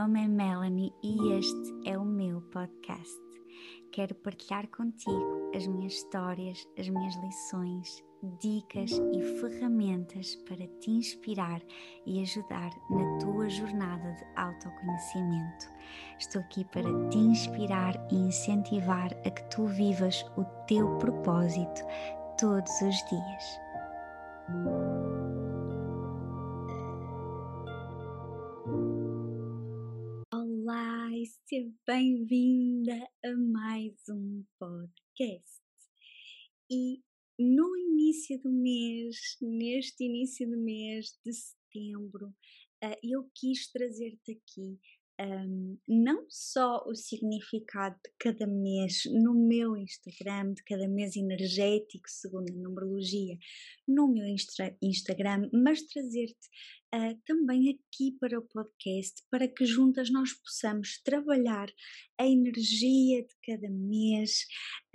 nome é Melanie e este é o meu podcast. Quero partilhar contigo as minhas histórias, as minhas lições, dicas e ferramentas para te inspirar e ajudar na tua jornada de autoconhecimento. Estou aqui para te inspirar e incentivar a que tu vivas o teu propósito todos os dias. Bem-vinda a mais um podcast. E no início do mês, neste início do mês de setembro, eh, eu quis trazer-te aqui um, não só o significado de cada mês no meu Instagram, de cada mês energético, segundo a numerologia, no meu Insta Instagram, mas trazer-te uh, também aqui para o podcast, para que juntas nós possamos trabalhar a energia de cada mês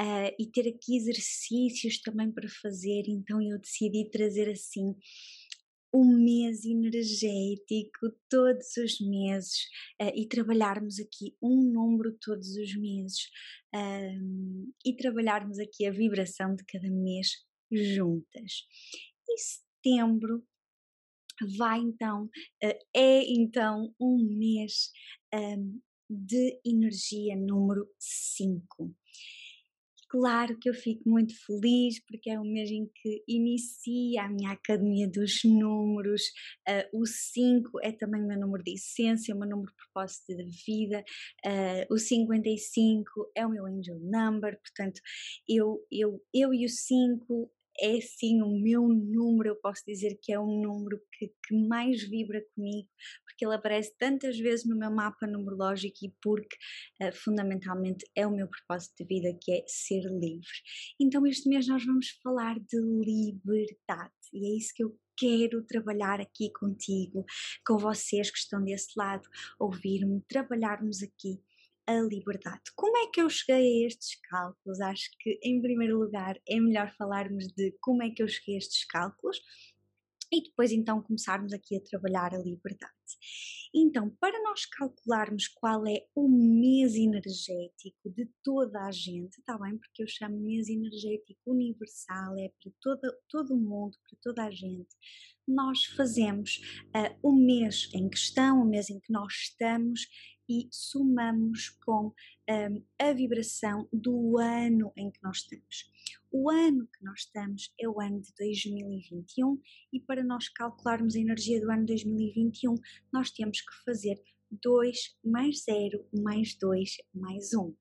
uh, e ter aqui exercícios também para fazer. Então eu decidi trazer assim um mês energético todos os meses uh, e trabalharmos aqui um número todos os meses e trabalharmos aqui a vibração de cada mês juntas. E setembro vai então, uh, é então um mês um, de energia número 5. Claro que eu fico muito feliz porque é o mês em que inicia a minha Academia dos Números. Uh, o 5 é também o meu número de essência, o meu número de propósito de vida. Uh, o 55 é o meu angel number, portanto, eu, eu, eu e o 5 é sim o meu número, eu posso dizer que é o número que, que, mais vibra comigo, porque ele aparece tantas vezes no meu mapa numerológico e porque uh, fundamentalmente é o meu propósito de vida que é ser livre. Então este mês nós vamos falar de liberdade e é isso que eu quero trabalhar aqui contigo, com vocês que estão desse lado, ouvir-me, trabalharmos aqui a liberdade. Como é que eu cheguei a estes cálculos? Acho que, em primeiro lugar, é melhor falarmos de como é que eu cheguei a estes cálculos e depois então começarmos aqui a trabalhar a liberdade. Então, para nós calcularmos qual é o mês energético de toda a gente, está bem? Porque eu chamo mês energético universal, é para toda, todo o mundo, para toda a gente. Nós fazemos uh, o mês em questão, o mês em que nós estamos e somamos com um, a vibração do ano em que nós estamos. O ano que nós estamos é o ano de 2021 e para nós calcularmos a energia do ano 2021, nós temos que fazer 2 mais 0 mais 2 mais 1,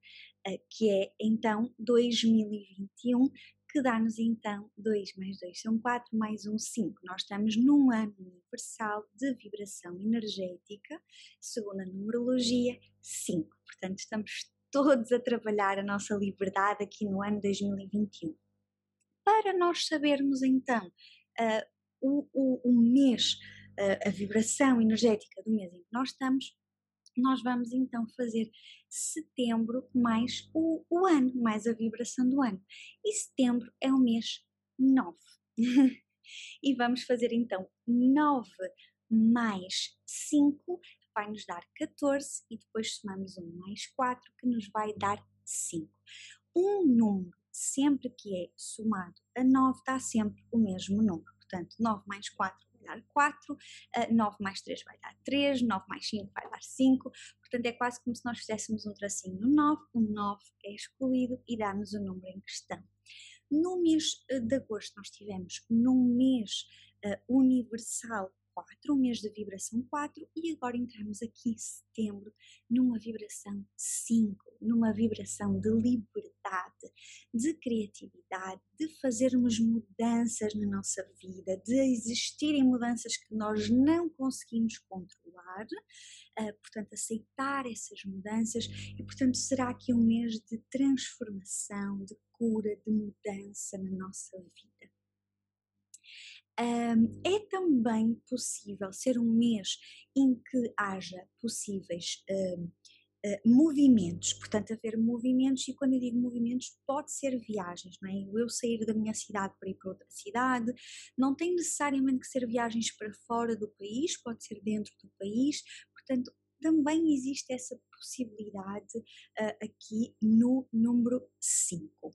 eh, que é então 2021 que dá-nos então 2 mais 2 são 4, mais 1, 5. Nós estamos num ano universal de vibração energética, segundo a numerologia, 5. Portanto, estamos todos a trabalhar a nossa liberdade aqui no ano 2021. Para nós sabermos então uh, o, o, o, mês, uh, a vibração energética do mês em que nós estamos, nós vamos então fazer setembro mais o, o ano, mais a vibração do ano. E setembro é o mês 9. e vamos fazer então 9 mais 5 vai nos dar 14 e depois somamos 1 mais 4 que nos vai dar 5. Um número sempre que é somado a 9 dá sempre o mesmo número. Portanto, 9 mais 4 dar 4, 9 mais 3 vai dar 3, 9 mais 5 vai dar 5, portanto é quase como se nós fizéssemos um tracinho no 9, o 9 é excluído e dá-nos o número em questão. No mês eh, de agosto nós tivemos num mês uh, universal 4, um mês de vibração 4 e agora entramos aqui em setembro numa vibração 5, numa vibração de liberdade, de criatividade, de fazermos mudanças na nossa vida, de existirem mudanças que nós não conseguimos controlar, uh, portanto, aceitar essas mudanças e, portanto, será aqui um mês de transformação, de cura, de mudança na nossa vida. Um, é também possível ser um mês em que haja possíveis um, ah, movimentos, portanto, haver movimentos, e quando eu digo movimentos, pode ser viagens, não é? Eu sair da minha cidade para ir para outra cidade, não tem necessariamente que ser viagens para fora do país, pode ser dentro do país, portanto, também existe essa possibilidade uh, aqui no número 5.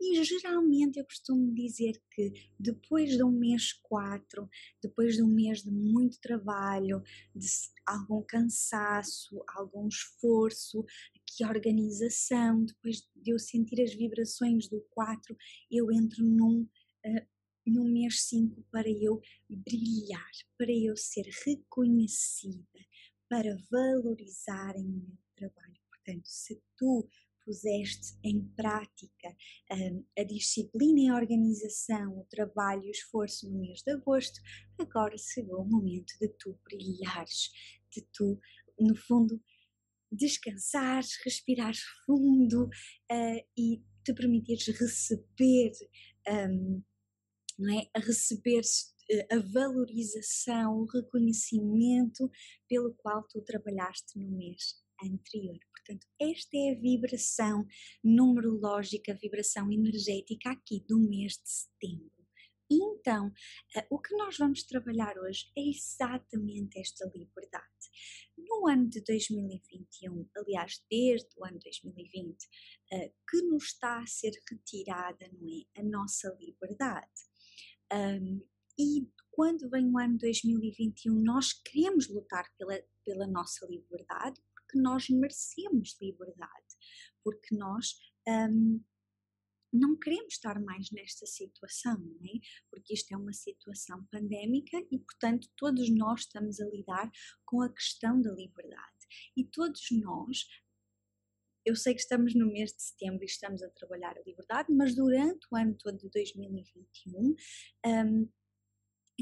E geralmente eu costumo dizer que depois de um mês 4, depois de um mês de muito trabalho, de algum cansaço, algum esforço, que organização, depois de eu sentir as vibrações do 4, eu entro num uh, no mês 5 para eu brilhar, para eu ser reconhecida, para valorizarem o meu trabalho. Portanto, se tu puseste em prática um, a disciplina e a organização, o trabalho e o esforço no mês de agosto, agora chegou o momento de tu brilhares, de tu, no fundo, descansares, respirares fundo uh, e te permitires receber um, não é? receber a valorização, o reconhecimento pelo qual tu trabalhaste no mês anterior. Portanto, esta é a vibração numerológica, a vibração energética aqui do mês de setembro. Então, eh, o que nós vamos trabalhar hoje é exatamente esta liberdade. No ano de 2021, aliás, desde o ano 2020, eh, que nos está a ser retirada, não é? A nossa liberdade. Um, e quando vem o ano 2021, nós queremos lutar pela, pela nossa liberdade, porque nós merecemos liberdade, porque nós um, não queremos estar mais nesta situação, não é? Porque isto é uma situação pandémica e, portanto, todos nós estamos a lidar com a questão da liberdade. E todos nós eu sei que estamos no mês de setembro e estamos a trabalhar a liberdade, mas durante o ano todo de 2021, um,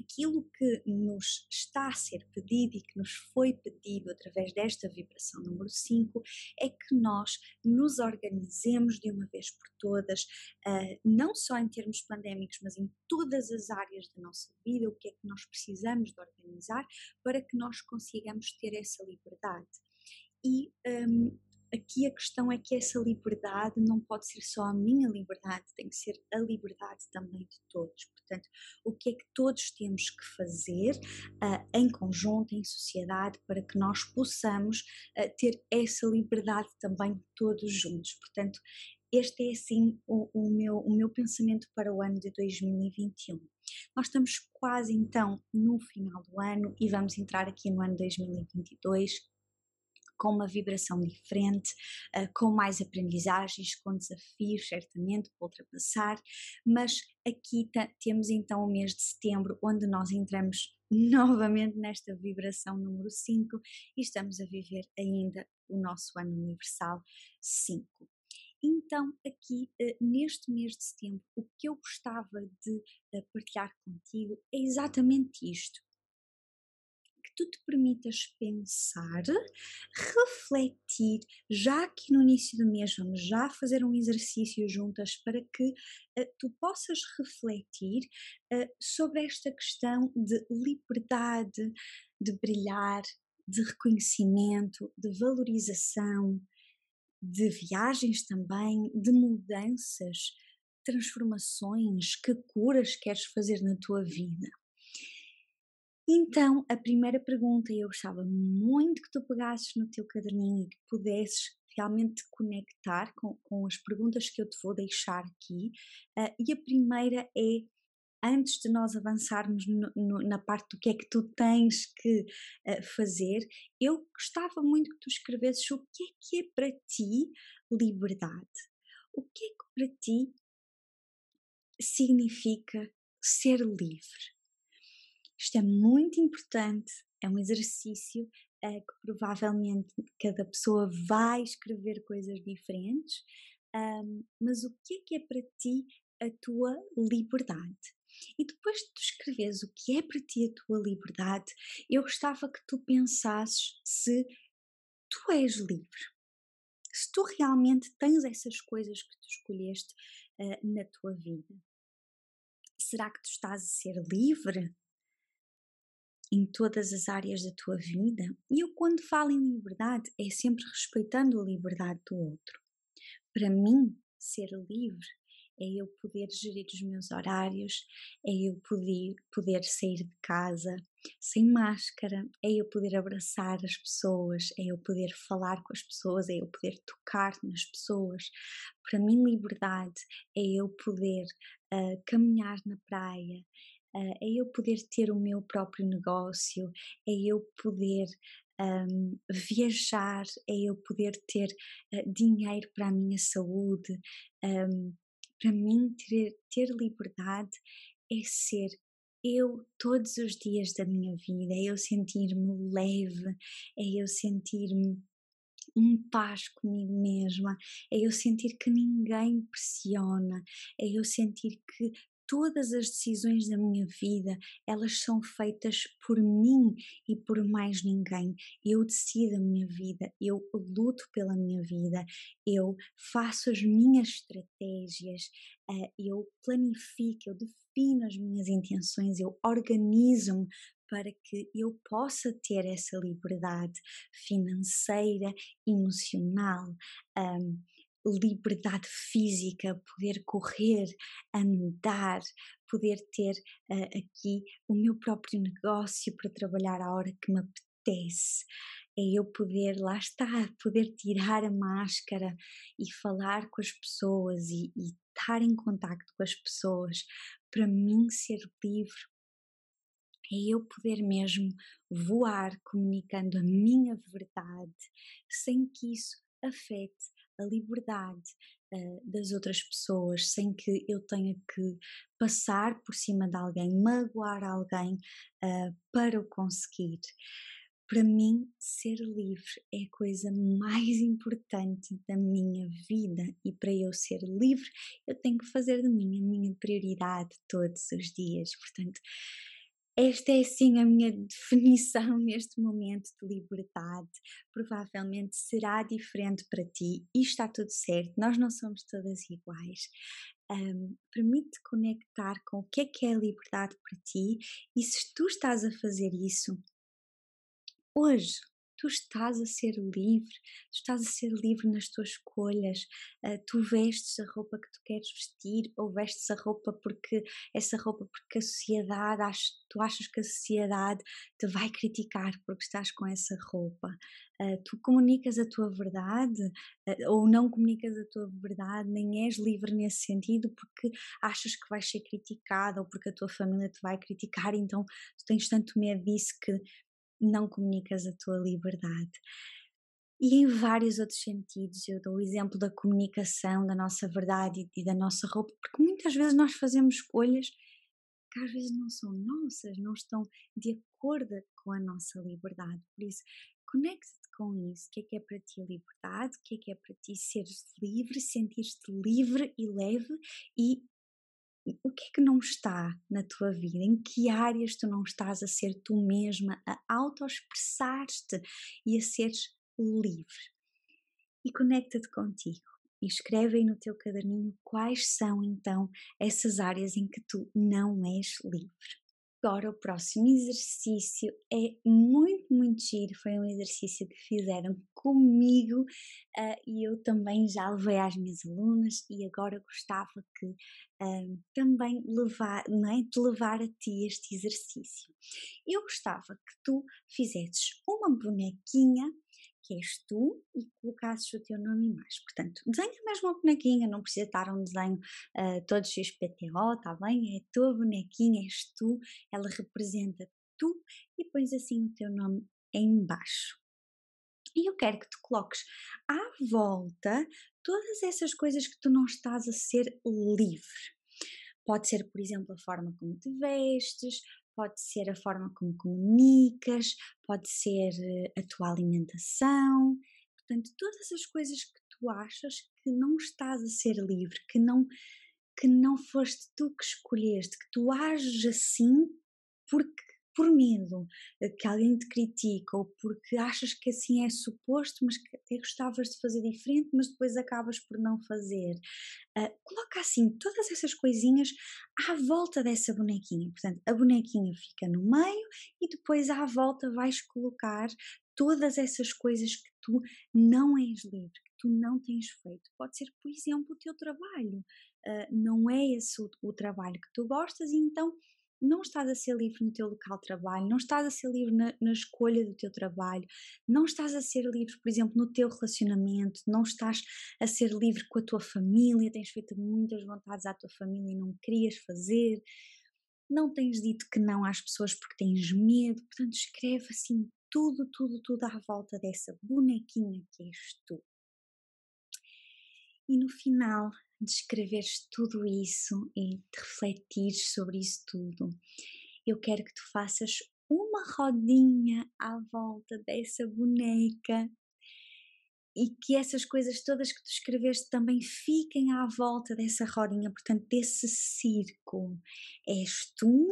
aquilo que nos está a ser pedido e que nos foi pedido através desta vibração número 5 é que nós nos organizemos de uma vez por todas, uh, não só em termos pandémicos, mas em todas as áreas da nossa vida, o que é que nós precisamos de organizar para que nós consigamos ter essa liberdade. E um, aqui a questão é que essa liberdade não pode ser só a minha liberdade, tem que ser a liberdade também de todos. Portanto, o que é que todos temos que fazer uh, em conjunto, em sociedade, para que nós possamos uh, ter essa liberdade também todos juntos? Portanto, este é assim o, o, meu, o meu pensamento para o ano de 2021. Nós estamos quase então no final do ano e vamos entrar aqui no ano 2022 com uma vibração diferente, uh, com mais aprendizagens, com desafios, certamente, para ultrapassar, mas aqui temos então o mês de setembro, onde nós entramos novamente nesta vibração número 5 e estamos a viver ainda o nosso ano universal 5. Então, aqui uh, neste mês de setembro, o que eu gostava de uh, partilhar contigo é exatamente isto tu te permitas pensar, refletir, já aqui no início do mês vamos já fazer um exercício juntas para que uh, tu possas refletir uh, sobre esta questão de liberdade, de brilhar, de reconhecimento, de valorização, de viagens também, de mudanças, transformações, que curas queres fazer na tua vida. Então, a primeira pergunta, eu gostava muito que tu pegasses no teu caderninho e que pudesses realmente te conectar com, com as perguntas que eu te vou deixar aqui. Uh, e a primeira é, antes de nós avançarmos no, no, na parte do que é que tu tens que uh, fazer, eu gostava muito que tu escrevesses o que é que é para ti liberdade. O que é que para ti significa ser livre? Isto é muito importante, é um exercício é, que provavelmente cada pessoa vai escrever coisas diferentes, um, mas o que é que é para ti a tua liberdade? E depois de tu escreveres o que é para ti a tua liberdade, eu gostava que tu pensasses se tu és livre. Se tu realmente tens essas coisas que tu escolheste uh, na tua vida. Será que tu estás a ser livre em todas as áreas da tua vida. E eu, quando falo em liberdade, é sempre respeitando a liberdade do outro. Para mim, ser livre é eu poder gerir os meus horários, é eu poder, poder sair de casa sem máscara, é eu poder abraçar as pessoas, é eu poder falar com as pessoas, é eu poder tocar nas pessoas. Para mim, liberdade é eu poder uh, caminhar na praia, uh, é eu poder ter o meu próprio negócio, é eu poder um, viajar, é eu poder ter uh, dinheiro para a minha saúde. Um, para mim, ter, ter liberdade é ser eu todos os dias da minha vida, é eu sentir-me leve, é eu sentir-me em paz comigo mesma, é eu sentir que ninguém pressiona, é eu sentir que todas as decisões da minha vida, elas são feitas por mim e por mais ninguém. Eu decido a minha vida, eu luto pela minha vida, eu faço as minhas estratégias, eh, eu planifico, eu defino as minhas intenções, eu organizo-me para que eu possa ter essa liberdade financeira, emocional. Um, liberdade física, poder correr, andar, poder ter uh, aqui o meu próprio negócio para trabalhar à hora que me apetece. É eu poder, lá está, poder tirar a máscara e falar com as pessoas e, e estar em contacto com as pessoas. Para mim, ser livre é eu poder mesmo voar comunicando a minha verdade sem que isso afete a liberdade uh, das outras pessoas sem que eu tenha que passar por cima de alguém, magoar alguém uh, para o conseguir. Para mim, ser livre é a coisa mais importante da minha vida e para eu ser livre, eu tenho que fazer de mim a minha prioridade todos os dias. Portanto, esta é sim a minha definição neste momento de liberdade. Provavelmente será diferente para ti e está tudo certo, nós não somos todas iguais. Um, permite conectar com o que é que é liberdade para ti e se tu estás a fazer isso hoje, tu estás a ser livre, tu estás a ser livre nas tuas escolhas, uh, tu vestes a roupa que tu queres vestir ou vestes a roupa porque essa roupa porque a sociedade, ach, tu achas que a sociedade te vai criticar porque estás com essa roupa. Uh, tu comunicas a tua verdade uh, ou não comunicas a tua verdade, nem és livre nesse sentido porque achas que vais ser criticada ou porque a tua família te vai criticar, então tu tens tanto medo disso que não comunicas a tua liberdade. E em vários outros sentidos, eu dou o exemplo da comunicação, da nossa verdade e da nossa roupa, porque muitas vezes nós fazemos escolhas que às vezes não são nossas, não estão de acordo com a nossa liberdade. Por isso, conecte-te com isso. O que é que é para ti a liberdade? O que é que é para ti seres livre, sentir-te livre e leve e o que é que não está na tua vida? Em que áreas tu não estás a ser tu mesma, a auto-expressar-te e a seres livre? E conecta-te contigo e escreve aí no teu caderninho quais são então essas áreas em que tu não és livre. Agora, o próximo exercício é muito, muito giro. Foi um exercício que fizeram comigo uh, e eu também já levei às minhas alunas e agora gostava que uh, também levar, não é, te levar a ti este exercício. Eu gostava que tu fizesses uma bonequinha que és tu e colocasses o teu nome em mais. Portanto, desenha mesmo uma bonequinha, não precisa estar um desenho uh, todo XPTO, está bem? É a tua bonequinha, és tu, ela representa tu e pões assim o teu nome em baixo. E eu quero que tu coloques à volta todas essas coisas que tu não estás a ser livre. Pode ser, por exemplo, a forma como te vestes, pode ser a forma como comunicas, pode ser eh, a tua alimentação, portanto, todas as coisas que tu achas que não estás a ser livre, que não que não foste tu que escolheste, que tu ages assim porque por medo que alguém te critique ou porque achas que assim é suposto, mas que até gostavas de fazer diferente, mas depois acabas por não fazer. Uh, coloca assim todas essas coisinhas à volta dessa bonequinha. Portanto, a bonequinha fica no meio e depois à volta vais colocar todas essas coisas que tu não és livre, que tu não tens feito. Pode ser, por exemplo, o teu trabalho. Uh, não é esse o, o, trabalho que tu gostas, e então não estás a ser livre no teu local de trabalho, não estás a ser livre na, na, escolha do teu trabalho, não estás a ser livre, por exemplo, no teu relacionamento, não estás a ser livre com a tua família, tens feito muitas vontades à tua família e não querias fazer, não tens dito que não às pessoas porque tens medo, portanto, escreve assim tudo, tudo, tudo à volta dessa bonequinha que és tu. E no final de escreveres tudo isso e de refletires sobre isso tudo, eu quero que tu faças uma rodinha à volta dessa boneca e que essas coisas todas que tu escreveste também fiquem à volta dessa rodinha, portanto, desse círculo. És tu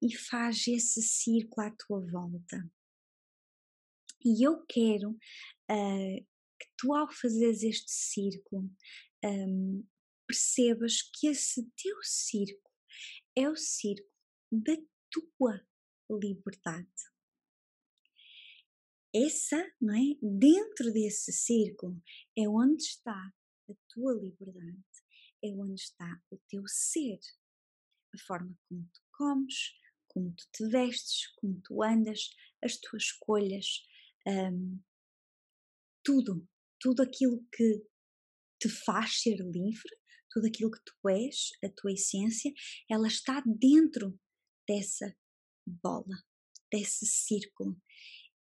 e faz esse círculo à tua volta. E eu quero uh, que tu, ao fazeres este círculo, um, percebas que esse teu círculo é o círculo da tua liberdade. Essa, não é? Dentro desse círculo é onde está a tua liberdade, é onde está o teu ser, a forma como tu comes, como tu te vestes, como tu andas, as tuas escolhas, um, tudo, tudo aquilo que te faz ser livre, tudo aquilo que tu és, a tua essência, ela está dentro dessa bola, desse círculo.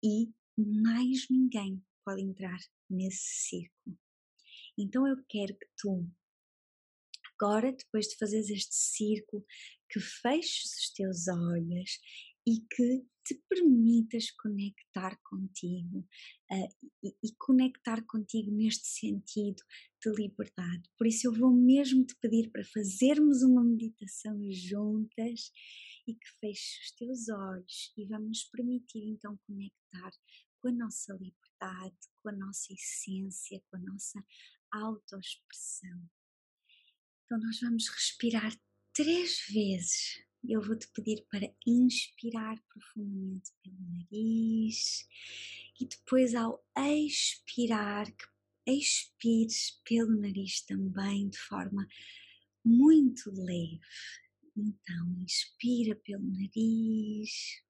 E mais ninguém pode entrar nesse círculo. Então eu quero que tu, agora, depois de fazeres este círculo, que feches os teus olhos e que te permitas conectar contigo uh, e, e, conectar contigo neste sentido de liberdade. Por isso, eu vou mesmo te pedir para fazermos uma meditação juntas e que feches os teus olhos e vamos permitir então conectar com a nossa liberdade, com a nossa essência, com a nossa autoexpressão. Então, nós vamos respirar três vezes eu vou te pedir para inspirar profundamente pelo nariz e depois, ao expirar, que expires pelo nariz também de forma muito leve. Então, inspira pelo nariz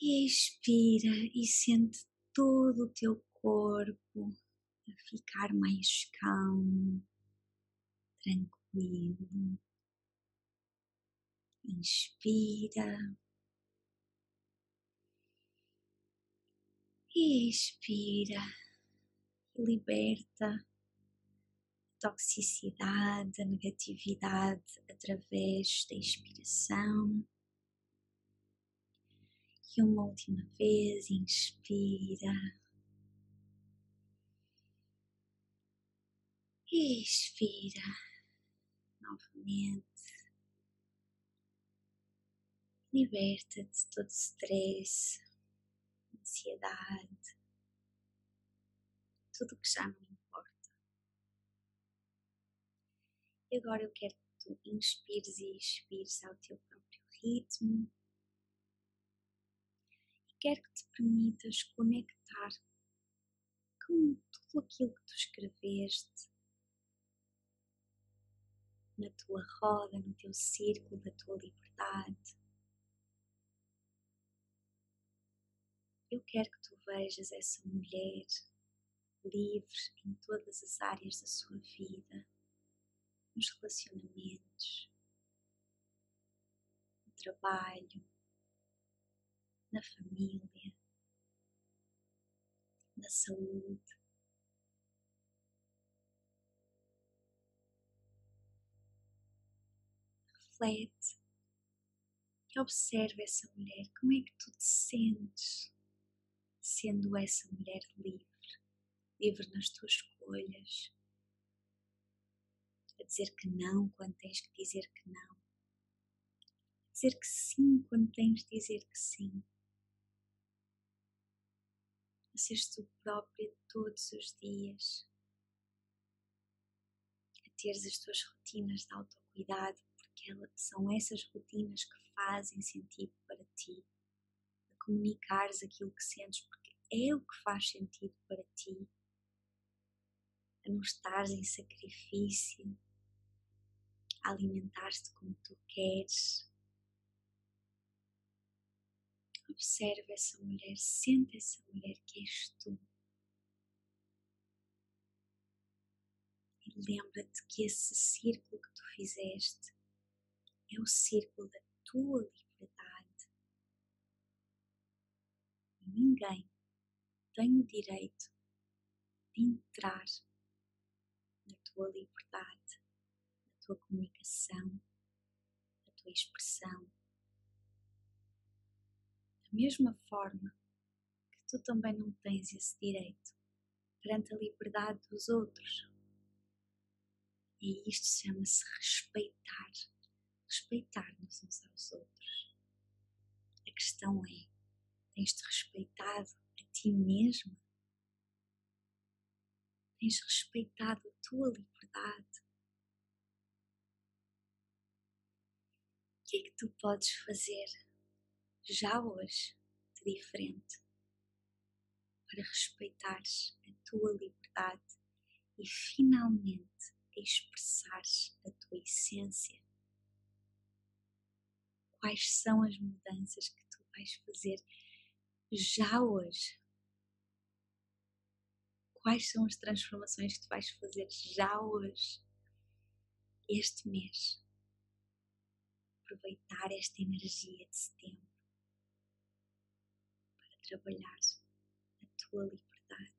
e expira e sente todo o teu corpo a ficar mais calmo, tranquilo tranquilo. Inspira. E expira. Liberta toxicidade, a negatividade através da expiração. E uma última vez, inspira. Expira novamente. Liberta de todo stress, ansiedade, tudo que já não importa. E agora eu quero que tu inspires e expires ao teu próprio ritmo. E quero que te permitas conectar com tudo aquilo que tu escreveste na tua roda, no teu círculo da tua liberdade. Eu quero que tu vejas essa mulher livre em todas as áreas da sua vida, nos relacionamentos, no trabalho, na família, na saúde. Reflete e observa essa mulher. Como é que tu te sentes sendo essa mulher livre, livre nas tuas escolhas, a dizer que não quando tens que dizer que não, a dizer que sim quando tens de dizer que sim. A seres tu própria todos os dias, a teres as tuas rotinas de autocuidado são essas rotinas que fazem sentido para ti, a comunicares aquilo que sentes, porque é o que faz sentido para ti, a não estares em sacrifício, a alimentar-te como tu queres. Observa essa mulher, sente essa mulher que és tu. E lembra-te que esse círculo que tu fizeste é o círculo da tua liberdade. E ninguém tem o direito de entrar na tua liberdade, na tua comunicação, na tua expressão. Da mesma forma que tu também não tens esse direito perante a liberdade dos outros. E isto chama-se respeitar. Respeitar-nos uns aos outros. A questão é: tens-te respeitado a ti mesmo? Tens respeitado a tua liberdade? O que é que tu podes fazer já hoje de diferente para respeitares a tua liberdade e finalmente expressares a tua essência? Quais são as mudanças que tu vais fazer já hoje? Quais são as transformações que tu vais fazer já hoje, este mês? Aproveitar esta energia de setembro para trabalhar a tua liberdade.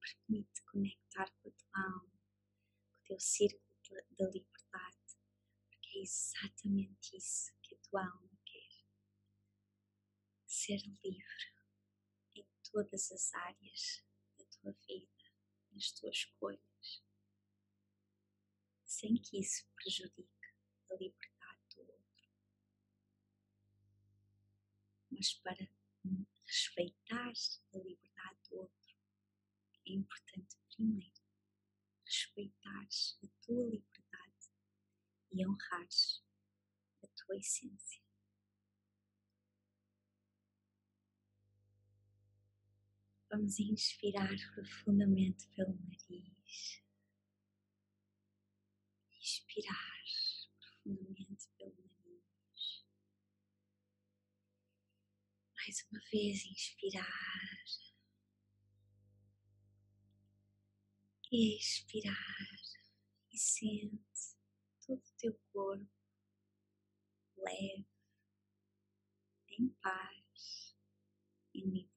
Permite conectar com a tua alma, com o teu círculo da liberdade, exatamente isso que a tua alma ser livre em todas as áreas da tua vida, nas tuas escolhas, sem que isso prejudique a liberdade do outro. Mas para respeitar a liberdade do outro, é importante primeiro respeitares a tua liberdade e honrares a tua essência. Vamos inspirar profundamente pelo nariz. Expirar profundamente pelo nariz. Mais uma vez, inspirar. Expirar. E sente todo o teu corpo leve, em paz, em livre.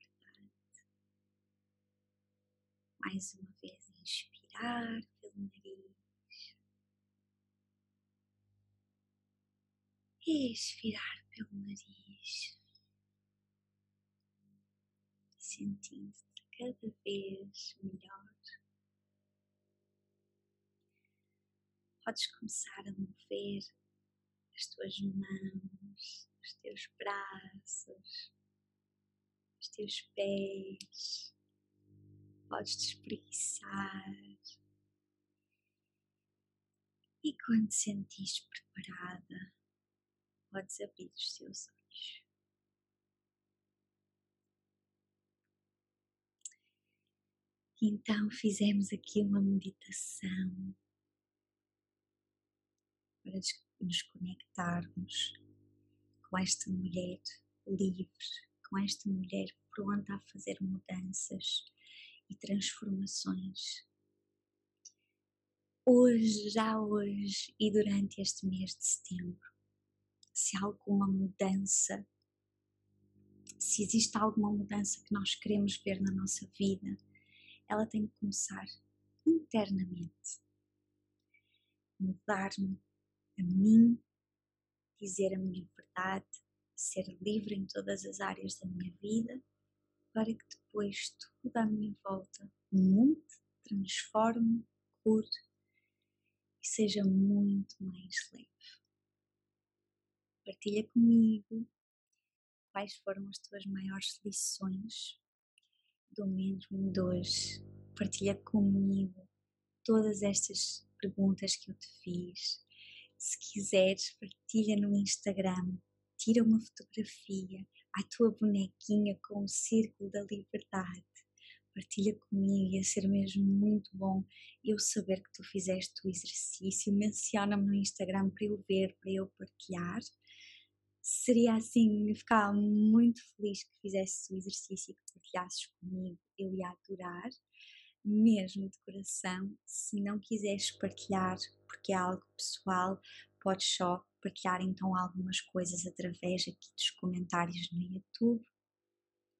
Mais uma vez, inspirar pelo nariz. Expirar pelo nariz. Sentindo-te cada vez melhor. Podes começar a mover as tuas mãos, os teus braços, os teus pés podes te espreguiçar. E quando te sentires preparada, podes abrir os teus olhos. Então fizemos aqui uma meditação para nos conectarmos com esta mulher livre, com esta mulher pronta a fazer mudanças e transformações. Hoje, já hoje e durante este mês de setembro, se há alguma mudança, se existe alguma mudança que nós queremos ver na nossa vida, ela tem que começar internamente. Mudar-me a mim, dizer a minha verdade, ser livre em todas as áreas da minha vida para que depois tudo à minha volta mude, transforme, cure e seja muito mais leve. Partilha comigo quais foram as tuas maiores lições do mesmo de hoje. Partilha comigo todas estas perguntas que eu te fiz. Se quiseres, partilha no Instagram, tira uma fotografia, à tua bonequinha com o círculo da liberdade. Partilha comigo, ia ser mesmo muito bom eu saber que tu fizeste o exercício. Menciona-me no Instagram para eu ver, para eu partilhar. Seria assim, ficava muito feliz que fizesses o exercício e que partilhasses comigo. Eu ia adorar mesmo de coração. Se não quiseres partilhar, porque é algo pessoal, podes só partilhar então algumas coisas através aqui dos comentários no YouTube.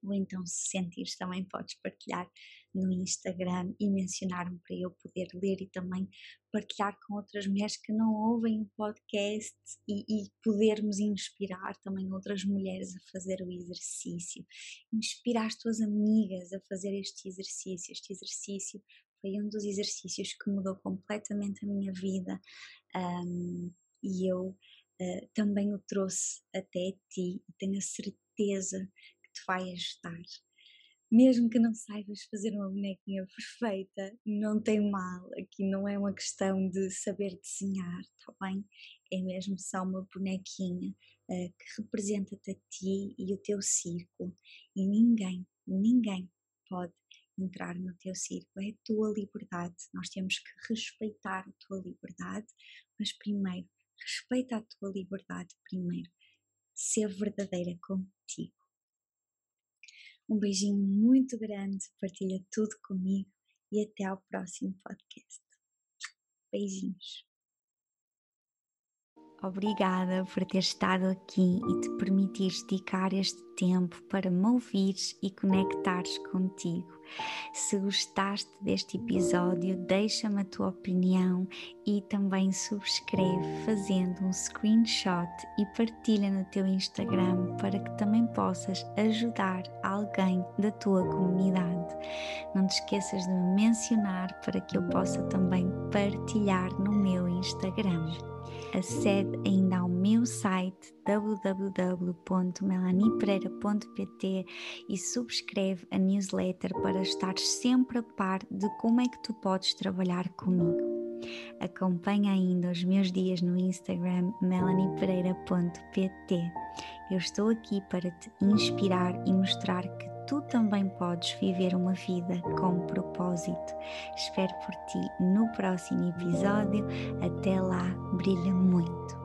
Ou então, se sentires, também podes partilhar no Instagram e mencionar-me para eu poder ler e também partilhar com outras mulheres que não ouvem o podcast e, e podermos inspirar também outras mulheres a fazer o exercício. Inspirar as tuas amigas a fazer este exercício. Este exercício foi um dos exercícios que mudou completamente a minha vida um, e eu uh, também o trouxe até ti e tenho a certeza que te vai ajudar mesmo que não saibas fazer uma bonequinha perfeita, não tem mal. Aqui não é uma questão de saber desenhar, tá bem? É mesmo só uma bonequinha uh, que representa-te a ti e o teu círculo. E ninguém, ninguém pode entrar no teu círculo. É a tua liberdade. Nós temos que respeitar a tua liberdade, mas primeiro, respeita a tua liberdade primeiro. Ser verdadeira contigo um beijinho muito grande, partilha tudo comigo e até ao próximo podcast. Beijinhos. Obrigada por ter estado aqui e te permitires dedicar este tempo para me ouvires e conectares contigo. Se gostaste deste episódio, deixa-me a tua opinião e também subscreve fazendo um screenshot e partilha no teu Instagram para que também possas ajudar alguém da tua comunidade. Não te esqueças de me mencionar para que eu possa também partilhar no meu Instagram acede ainda ao meu site www.melanipereira.pt e subscreve a newsletter para estar sempre a par de como é que tu podes trabalhar comigo. Acompanha ainda os meus dias no Instagram melaniepereira.pt. Eu estou aqui para te inspirar e mostrar que tu também podes viver uma vida com propósito. Espero por ti no próximo episódio. Até lá, brilha muito.